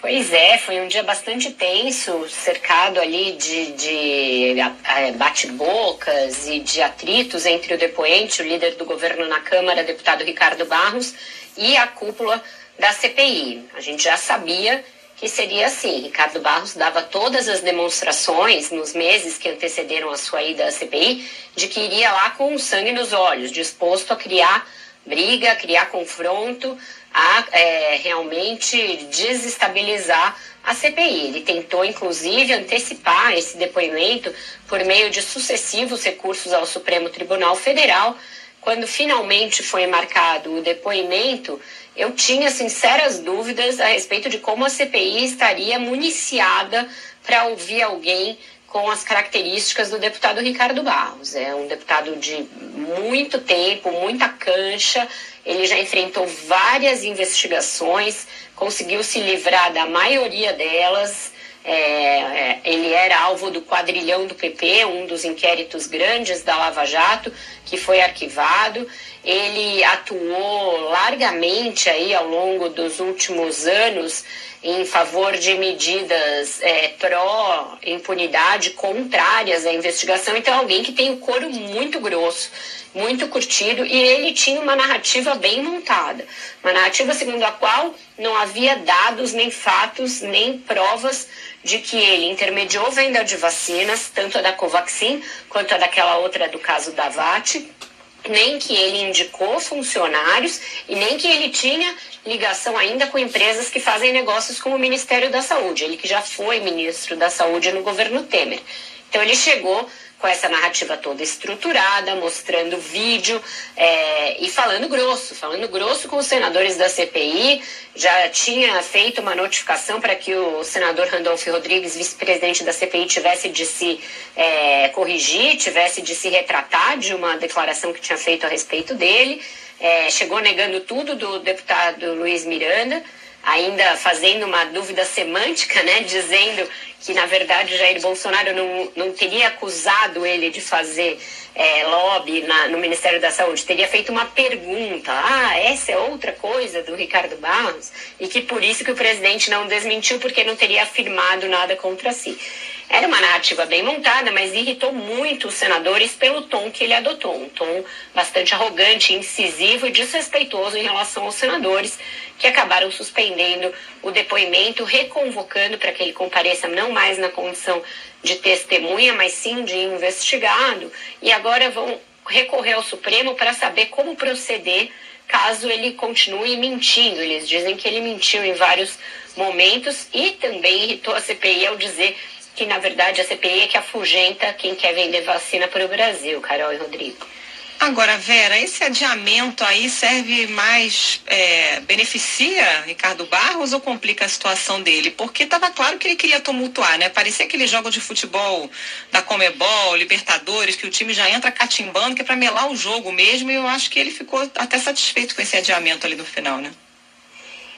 Pois é, foi um dia bastante tenso, cercado ali de, de bate-bocas e de atritos entre o depoente, o líder do governo na Câmara, deputado Ricardo Barros, e a cúpula da CPI. A gente já sabia que seria assim. Ricardo Barros dava todas as demonstrações nos meses que antecederam a sua ida à CPI de que iria lá com sangue nos olhos, disposto a criar briga, criar confronto, a é, realmente desestabilizar a CPI. Ele tentou, inclusive, antecipar esse depoimento por meio de sucessivos recursos ao Supremo Tribunal Federal. Quando finalmente foi marcado o depoimento, eu tinha sinceras dúvidas a respeito de como a CPI estaria municiada para ouvir alguém com as características do deputado Ricardo Barros. É um deputado de muito tempo, muita cancha, ele já enfrentou várias investigações, conseguiu se livrar da maioria delas. É, é ele era alvo do quadrilhão do PP, um dos inquéritos grandes da Lava Jato, que foi arquivado. Ele atuou largamente aí ao longo dos últimos anos em favor de medidas é, pró-impunidade, contrárias à investigação. Então, alguém que tem o couro muito grosso, muito curtido, e ele tinha uma narrativa bem montada. Uma narrativa segundo a qual não havia dados, nem fatos, nem provas de que ele intermediou venda de vacinas, tanto a da Covaxin quanto a daquela outra do caso da VAT, nem que ele indicou funcionários e nem que ele tinha ligação ainda com empresas que fazem negócios com o Ministério da Saúde, ele que já foi ministro da Saúde no governo Temer. Então ele chegou com essa narrativa toda estruturada, mostrando vídeo é, e falando grosso, falando grosso com os senadores da CPI. Já tinha feito uma notificação para que o senador Randolfo Rodrigues, vice-presidente da CPI, tivesse de se é, corrigir, tivesse de se retratar de uma declaração que tinha feito a respeito dele. É, chegou negando tudo do deputado Luiz Miranda ainda fazendo uma dúvida semântica, né, dizendo que na verdade Jair Bolsonaro não, não teria acusado ele de fazer é, lobby na, no Ministério da Saúde, teria feito uma pergunta, ah, essa é outra coisa do Ricardo Barros, e que por isso que o presidente não desmentiu, porque não teria afirmado nada contra si. Era uma narrativa bem montada, mas irritou muito os senadores pelo tom que ele adotou, um tom bastante arrogante, incisivo e desrespeitoso em relação aos senadores, que acabaram suspendendo o depoimento, reconvocando para que ele compareça não mais na condição de testemunha, mas sim de investigado, e agora vão recorrer ao Supremo para saber como proceder caso ele continue mentindo. Eles dizem que ele mentiu em vários momentos e também irritou a CPI ao dizer que, na verdade, a CPI é que afugenta quem quer vender vacina para o Brasil, Carol e Rodrigo. Agora, Vera, esse adiamento aí serve mais, é, beneficia Ricardo Barros ou complica a situação dele? Porque estava claro que ele queria tumultuar, né? Parecia aquele jogo de futebol da Comebol, Libertadores, que o time já entra catimbando, que é para melar o jogo mesmo, e eu acho que ele ficou até satisfeito com esse adiamento ali no final, né?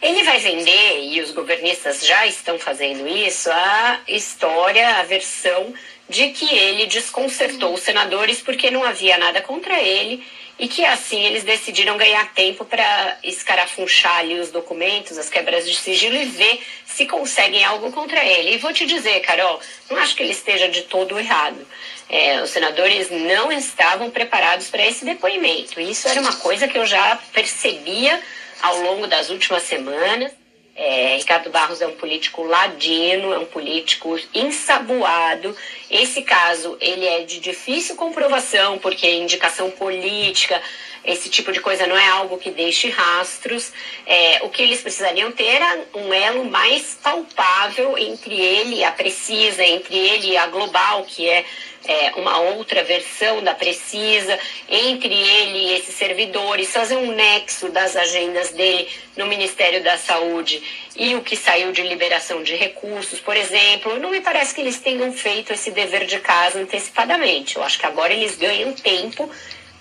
Ele vai vender, e os governistas já estão fazendo isso, a história, a versão de que ele desconcertou os senadores porque não havia nada contra ele e que assim eles decidiram ganhar tempo para escarafunchar ali os documentos, as quebras de sigilo e ver se conseguem algo contra ele. E vou te dizer, Carol, não acho que ele esteja de todo errado. É, os senadores não estavam preparados para esse depoimento. Isso era uma coisa que eu já percebia ao longo das últimas semanas. É, Ricardo Barros é um político ladino, é um político ensaboado. Esse caso ele é de difícil comprovação, porque indicação política, esse tipo de coisa não é algo que deixe rastros. É, o que eles precisariam ter era um elo mais palpável entre ele e a Precisa, entre ele e a Global, que é é, uma outra versão da Precisa, entre ele e esses servidores, fazer um nexo das agendas dele no Ministério da Saúde e o que saiu de liberação de recursos, por exemplo. Não me parece que eles tenham feito esse dever de casa antecipadamente. Eu acho que agora eles ganham tempo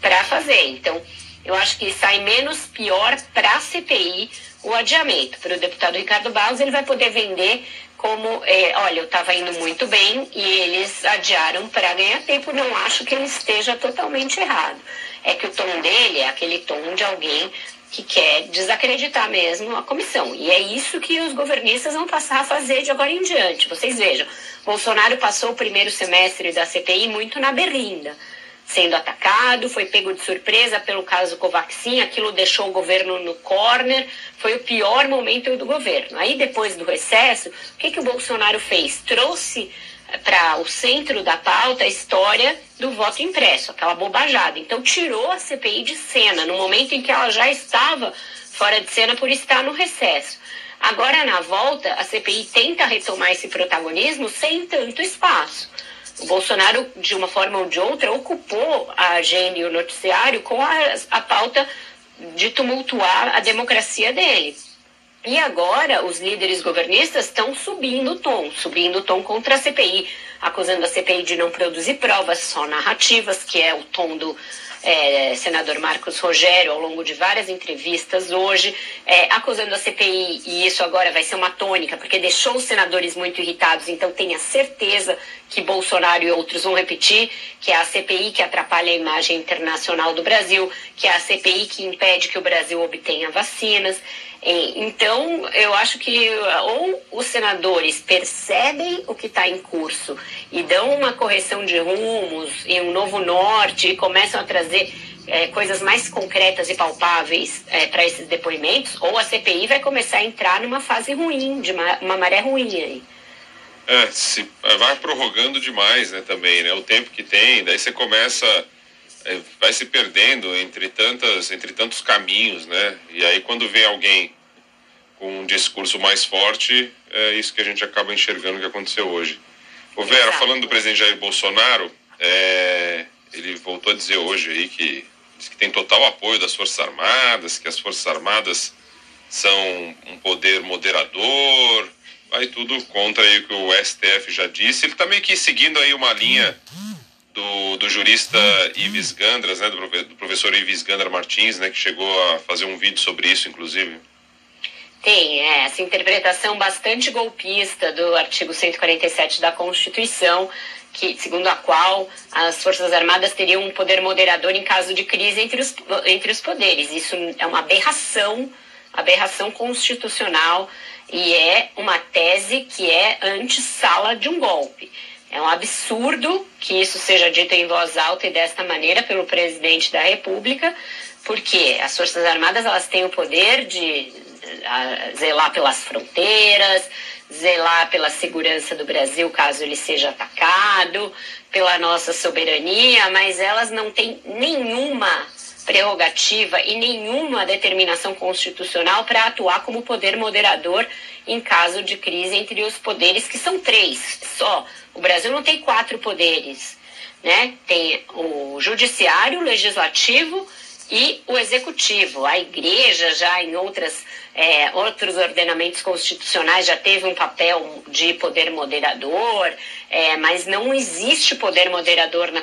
para fazer. Então, eu acho que sai menos pior para a CPI o adiamento. Para o deputado Ricardo Barros, ele vai poder vender como, é, olha, eu estava indo muito bem e eles adiaram para ganhar tempo. Não acho que ele esteja totalmente errado. É que o tom dele é aquele tom de alguém que quer desacreditar mesmo a comissão. E é isso que os governistas vão passar a fazer de agora em diante. Vocês vejam, Bolsonaro passou o primeiro semestre da CPI muito na berlinda, sendo atacado, foi pego de surpresa pelo caso Covaxin, aquilo deixou o governo no corner, foi o pior momento do governo. Aí depois do recesso, o que, que o Bolsonaro fez? Trouxe para o centro da pauta a história do voto impresso, aquela bobajada. Então tirou a CPI de cena no momento em que ela já estava fora de cena por estar no recesso. Agora, na volta, a CPI tenta retomar esse protagonismo sem tanto espaço. O Bolsonaro, de uma forma ou de outra, ocupou a agenda e o noticiário com a, a pauta de tumultuar a democracia dele. E agora os líderes governistas estão subindo o tom, subindo o tom contra a CPI, acusando a CPI de não produzir provas, só narrativas, que é o tom do é, senador Marcos Rogério ao longo de várias entrevistas hoje, é, acusando a CPI, e isso agora vai ser uma tônica, porque deixou os senadores muito irritados, então tenha certeza que Bolsonaro e outros vão repetir, que é a CPI que atrapalha a imagem internacional do Brasil, que é a CPI que impede que o Brasil obtenha vacinas. Então, eu acho que ou os senadores percebem o que está em curso e dão uma correção de rumos e um novo norte e começam a trazer é, coisas mais concretas e palpáveis é, para esses depoimentos, ou a CPI vai começar a entrar numa fase ruim, de uma, uma maré ruim aí. É, se vai prorrogando demais, né, também, né? O tempo que tem, daí você começa vai se perdendo entre tantas entre tantos caminhos né? E aí quando vem alguém com um discurso mais forte é isso que a gente acaba enxergando que aconteceu hoje. O Vera falando do presidente Jair Bolsonaro é, ele voltou a dizer hoje aí que que tem total apoio das forças armadas que as forças armadas são um poder moderador vai tudo contra aí o que o STF já disse. Ele está meio que seguindo aí uma linha do, do jurista Ives Gandras, né, do, do professor Ives Gandra Martins, né, que chegou a fazer um vídeo sobre isso, inclusive. Tem, é, essa interpretação bastante golpista do artigo 147 da Constituição, que, segundo a qual as Forças Armadas teriam um poder moderador em caso de crise entre os, entre os poderes. Isso é uma aberração, aberração constitucional e é uma tese que é antessala de um golpe. É um absurdo que isso seja dito em voz alta e desta maneira pelo presidente da República, porque as Forças Armadas elas têm o poder de zelar pelas fronteiras, zelar pela segurança do Brasil caso ele seja atacado, pela nossa soberania, mas elas não têm nenhuma prerrogativa e nenhuma determinação constitucional para atuar como poder moderador em caso de crise entre os poderes, que são três só. O Brasil não tem quatro poderes. Né? Tem o judiciário, o legislativo e o executivo. A igreja já em outras, é, outros ordenamentos constitucionais já teve um papel de poder moderador, é, mas não existe poder moderador na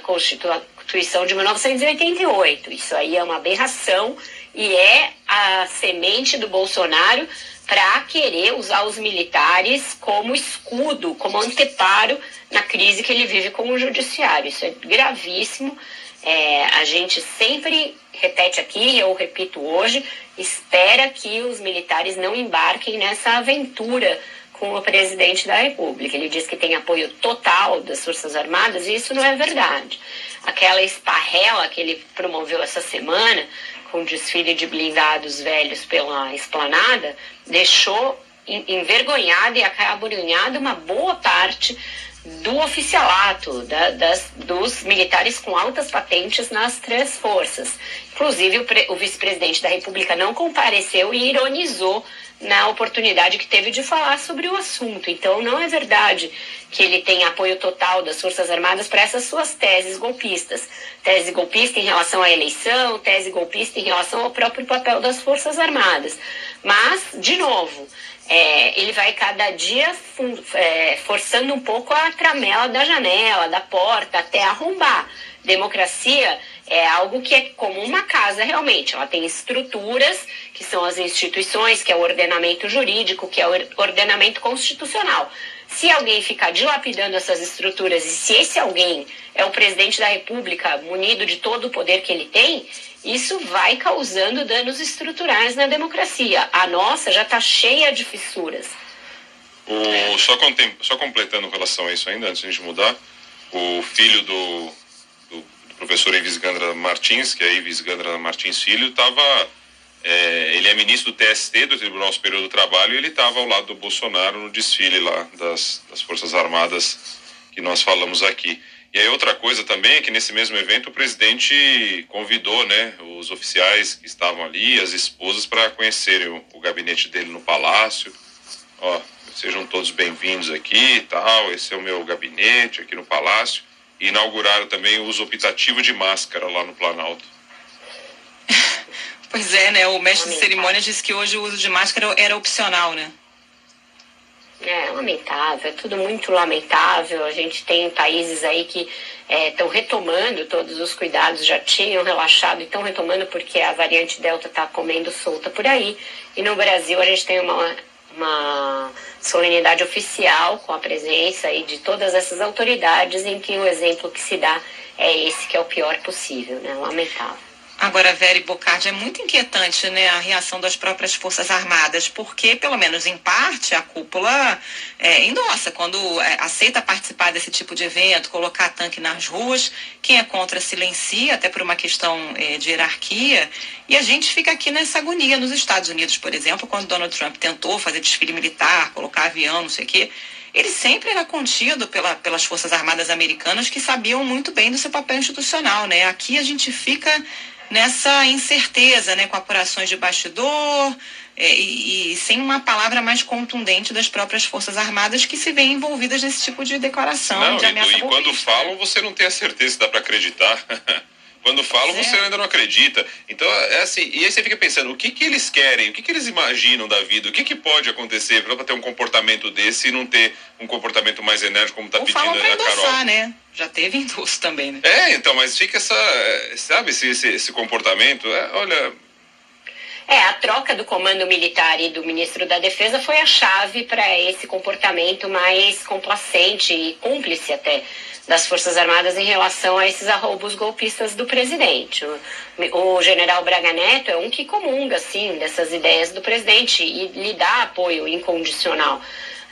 Constituição de 1988. Isso aí é uma aberração e é a semente do Bolsonaro para querer usar os militares como escudo, como anteparo na crise que ele vive com o judiciário. Isso é gravíssimo. É, a gente sempre repete aqui, eu repito hoje, espera que os militares não embarquem nessa aventura com o presidente da República. Ele diz que tem apoio total das Forças Armadas e isso não é verdade. Aquela esparrela que ele promoveu essa semana com desfile de blindados velhos pela esplanada, deixou envergonhada e acabrunhada uma boa parte do oficialato, da, das, dos militares com altas patentes nas três forças. Inclusive, o, o vice-presidente da República não compareceu e ironizou na oportunidade que teve de falar sobre o assunto. Então, não é verdade que ele tem apoio total das Forças Armadas para essas suas teses golpistas. Tese golpista em relação à eleição, tese golpista em relação ao próprio papel das Forças Armadas. Mas, de novo, é, ele vai cada dia é, forçando um pouco a tramela da janela, da porta, até arrombar. Democracia É algo que é como uma casa realmente. Ela tem estruturas, que são as instituições, que é o ordenamento jurídico, que é o ordenamento constitucional. Se alguém ficar dilapidando essas estruturas e se esse alguém é o presidente da República, munido de todo o poder que ele tem, isso vai causando danos estruturais na democracia. A nossa já está cheia de fissuras. O, só, contem, só completando em relação a isso ainda, antes de a gente mudar, o filho do, do, do professor Ives Gandra Martins, que é Ives Gandra Martins Filho, estava. É, ele é ministro do TST, do Tribunal Superior do Trabalho, e ele estava ao lado do Bolsonaro no desfile lá das, das Forças Armadas que nós falamos aqui. E aí outra coisa também é que nesse mesmo evento o presidente convidou, né, os oficiais que estavam ali, as esposas, para conhecerem o, o, gabinete dele no palácio. Ó, sejam todos bem-vindos aqui e tal, esse é o meu gabinete aqui no palácio. E inauguraram também o uso optativo de máscara lá no Planalto. Pois é, né? O mestre de cerimônia disse que hoje o uso de máscara era opcional, né? É lamentável, é tudo muito lamentável. A gente tem países aí que estão é, retomando todos os cuidados, já tinham relaxado e estão retomando porque a variante Delta está comendo solta por aí. E no Brasil a gente tem uma, uma solenidade oficial com a presença aí de todas essas autoridades em que o exemplo que se dá é esse que é o pior possível, né? Lamentável. Agora, Vera Bocardi, é muito inquietante né, a reação das próprias Forças Armadas, porque, pelo menos em parte, a cúpula é, endossa quando é, aceita participar desse tipo de evento, colocar tanque nas ruas. Quem é contra silencia, até por uma questão é, de hierarquia. E a gente fica aqui nessa agonia. Nos Estados Unidos, por exemplo, quando Donald Trump tentou fazer desfile militar, colocar avião, não sei o quê, ele sempre era contido pela, pelas Forças Armadas americanas que sabiam muito bem do seu papel institucional. Né? Aqui a gente fica nessa incerteza, né, com apurações de bastidor é, e, e, sem uma palavra mais contundente das próprias Forças Armadas que se veem envolvidas nesse tipo de declaração, não, de ameaça E, e quando falam, você não tem a certeza se dá para acreditar. Quando falam, você ainda não acredita. Então, é assim, e aí você fica pensando, o que, que eles querem, o que, que eles imaginam da vida, o que, que pode acontecer para ter um comportamento desse e não ter um comportamento mais enérgico como está pedindo falam pra a Carol. né? Já teve endosso também, né? É, então, mas fica essa, sabe, esse, esse, esse comportamento, é, olha... É, a troca do comando militar e do ministro da Defesa foi a chave para esse comportamento mais complacente e cúmplice até das Forças Armadas em relação a esses arroubos golpistas do presidente. O, o general Braga Neto é um que comunga, sim, dessas ideias do presidente e lhe dá apoio incondicional.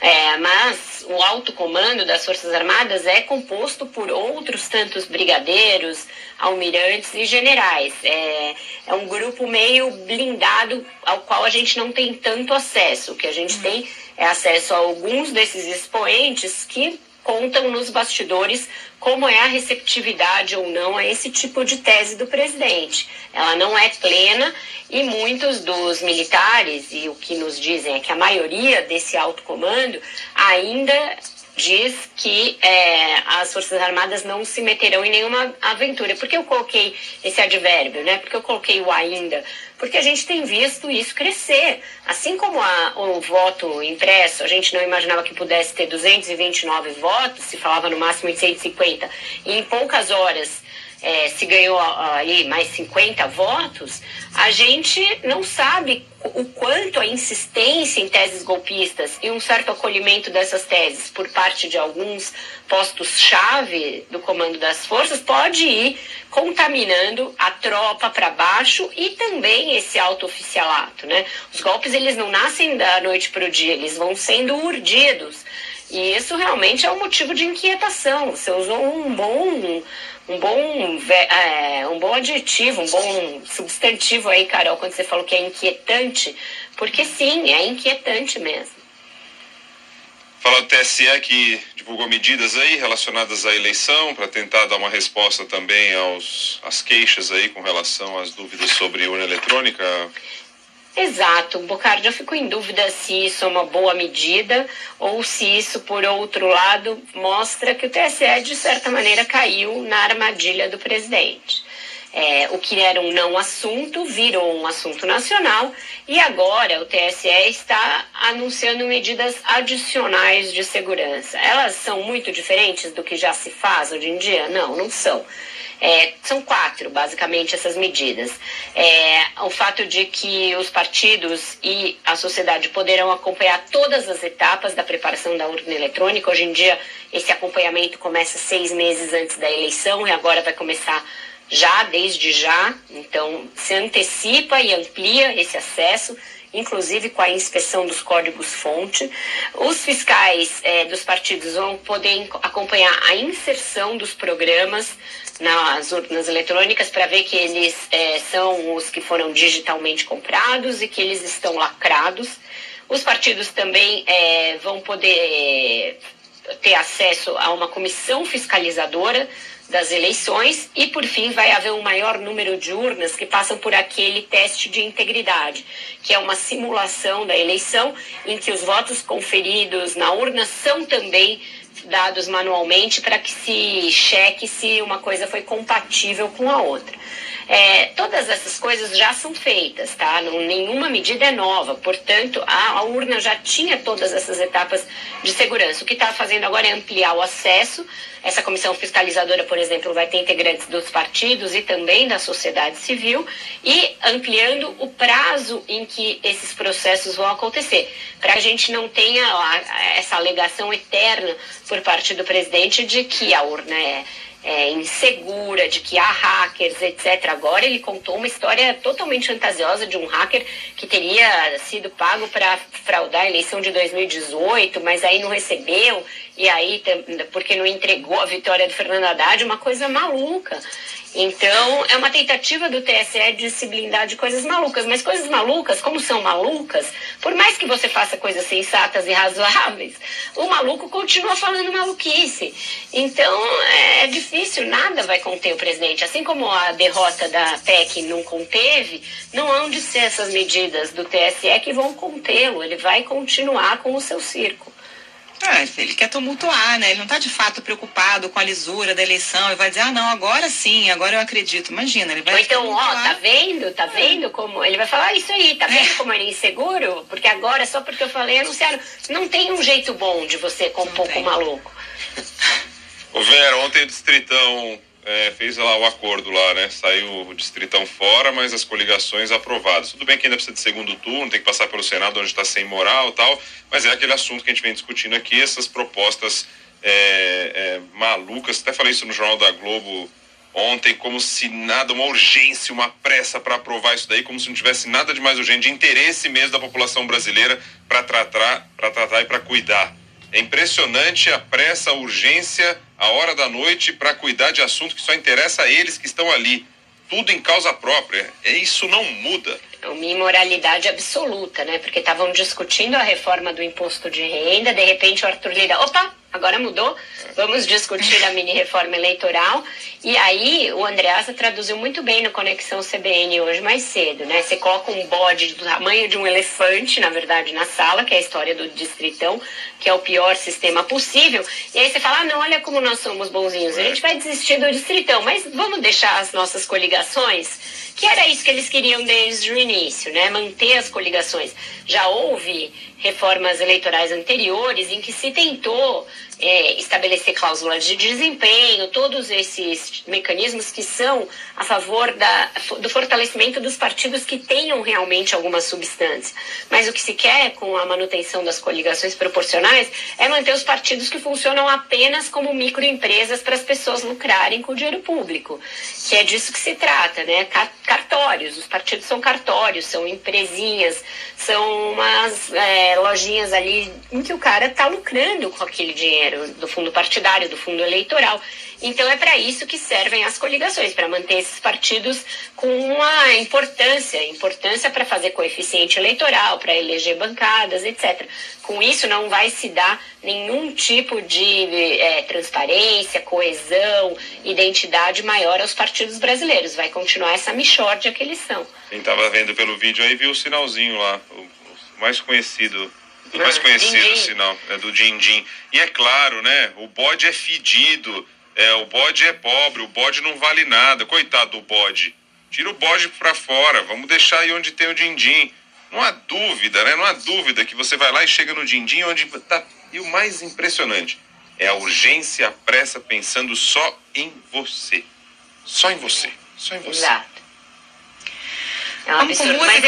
É, mas o alto comando das Forças Armadas é composto por outros tantos brigadeiros, almirantes e generais. É, é um grupo meio blindado ao qual a gente não tem tanto acesso. O que a gente uhum. tem é acesso a alguns desses expoentes que contam nos bastidores como é a receptividade ou não a esse tipo de tese do presidente. Ela não é plena e muitos dos militares, e o que nos dizem é que a maioria desse alto comando ainda diz que é, as Forças Armadas não se meterão em nenhuma aventura. Por que eu coloquei esse advérbio, né? Porque eu coloquei o ainda? Porque a gente tem visto isso crescer. Assim como a, o voto impresso, a gente não imaginava que pudesse ter 229 votos, se falava no máximo em 150, e em poucas horas é, se ganhou aí mais 50 votos, a gente não sabe o quanto a insistência em teses golpistas e um certo acolhimento dessas teses por parte de alguns postos-chave do comando das forças pode ir contaminando a tropa para baixo e também esse alto oficialato, né? Os golpes eles não nascem da noite para o dia, eles vão sendo urdidos. E isso realmente é um motivo de inquietação. Você usou um bom um bom, é, um bom adjetivo, um bom substantivo aí, Carol, quando você falou que é inquietante, porque sim, é inquietante mesmo. Fala do TSE que divulgou medidas aí relacionadas à eleição para tentar dar uma resposta também aos às queixas aí com relação às dúvidas sobre urna eletrônica. Exato, Bocardi, eu fico em dúvida se isso é uma boa medida ou se isso, por outro lado, mostra que o TSE, de certa maneira, caiu na armadilha do presidente. É, o que era um não assunto virou um assunto nacional e agora o TSE está anunciando medidas adicionais de segurança. Elas são muito diferentes do que já se faz hoje em dia? Não, não são. É, são quatro, basicamente, essas medidas. É, o fato de que os partidos e a sociedade poderão acompanhar todas as etapas da preparação da urna eletrônica. Hoje em dia, esse acompanhamento começa seis meses antes da eleição e agora vai começar já, desde já. Então, se antecipa e amplia esse acesso inclusive com a inspeção dos códigos-fonte. Os fiscais é, dos partidos vão poder acompanhar a inserção dos programas nas urnas eletrônicas para ver que eles é, são os que foram digitalmente comprados e que eles estão lacrados. Os partidos também é, vão poder ter acesso a uma comissão fiscalizadora das eleições e, por fim, vai haver um maior número de urnas que passam por aquele teste de integridade, que é uma simulação da eleição em que os votos conferidos na urna são também dados manualmente para que se cheque se uma coisa foi compatível com a outra. É, todas essas coisas já são feitas, tá? Não, nenhuma medida é nova, portanto, a, a urna já tinha todas essas etapas de segurança. O que está fazendo agora é ampliar o acesso. Essa comissão fiscalizadora, por exemplo, vai ter integrantes dos partidos e também da sociedade civil e ampliando o prazo em que esses processos vão acontecer, para que a gente não tenha essa alegação eterna por parte do presidente de que a urna é é, insegura, de que há hackers, etc. Agora ele contou uma história totalmente fantasiosa de um hacker que teria sido pago para fraudar a eleição de 2018, mas aí não recebeu, e aí, porque não entregou a vitória do Fernando Haddad, uma coisa maluca. Então, é uma tentativa do TSE de se blindar de coisas malucas. Mas coisas malucas, como são malucas, por mais que você faça coisas sensatas e razoáveis, o maluco continua falando maluquice. Então, é difícil, nada vai conter o presidente. Assim como a derrota da PEC não conteve, não hão de ser essas medidas do TSE que vão contê-lo. Ele vai continuar com o seu circo. É, ele quer tumultuar, né? Ele não está de fato preocupado com a lisura da eleição e vai dizer, ah, não, agora sim, agora eu acredito. Imagina, ele vai. Ou então, ó, tá vendo? Tá vendo como. Ele vai falar isso aí, tá vendo é. como ele é inseguro? Porque agora, só porque eu falei, anunciaram. Não tem um jeito bom de você com um pouco tem. maluco. Ô Vera, ontem o Distritão é, fez lá o acordo lá, né? Saiu o distritão fora, mas as coligações aprovadas. Tudo bem que ainda precisa de segundo turno, tem que passar pelo Senado, onde está sem moral e tal, mas é aquele assunto que a gente vem discutindo aqui, essas propostas é, é, malucas. Até falei isso no Jornal da Globo ontem, como se nada, uma urgência, uma pressa para aprovar isso daí, como se não tivesse nada de mais urgente, de interesse mesmo da população brasileira para tratar, para tratar e para cuidar. É impressionante a pressa, a urgência, a hora da noite para cuidar de assunto que só interessa a eles que estão ali. Tudo em causa própria. É isso não muda. É uma imoralidade absoluta, né? Porque estavam discutindo a reforma do imposto de renda, de repente o Arthur Lira, opa, agora mudou, vamos discutir a mini reforma eleitoral. E aí o Andreasa traduziu muito bem no Conexão CBN hoje mais cedo, né? Você coloca um bode do tamanho de um elefante, na verdade, na sala, que é a história do distritão, que é o pior sistema possível. E aí você fala, ah, não, olha como nós somos bonzinhos, a gente vai desistir do distritão, mas vamos deixar as nossas coligações que era isso que eles queriam desde o início, né? Manter as coligações. Já houve reformas eleitorais anteriores em que se tentou é, estabelecer cláusulas de desempenho, todos esses mecanismos que são a favor da, do fortalecimento dos partidos que tenham realmente alguma substância. Mas o que se quer com a manutenção das coligações proporcionais é manter os partidos que funcionam apenas como microempresas para as pessoas lucrarem com o dinheiro público, que é disso que se trata, né? Cartórios, os partidos são cartórios, são empresinhas, são umas é, lojinhas ali em que o cara está lucrando com aquele dinheiro do fundo partidário, do fundo eleitoral. Então é para isso que servem as coligações, para manter esses partidos com uma importância, importância para fazer coeficiente eleitoral, para eleger bancadas, etc. Com isso não vai se dar nenhum tipo de é, transparência, coesão, identidade maior aos partidos brasileiros. Vai continuar essa michórdia que eles são. Quem estava vendo pelo vídeo aí viu o sinalzinho lá, o mais conhecido o mais conhecido sinal é do Din Din. E é claro, né? O bode é fedido É, o bode é pobre, o bode não vale nada. Coitado do bode. Tira o bode para fora, vamos deixar aí onde tem o din-din. Não há dúvida, né? Não há dúvida que você vai lá e chega no din-din onde tá. E o mais impressionante é a urgência, a pressa pensando só em você. Só em você. Só em você. Exato. É um absurdo. Mas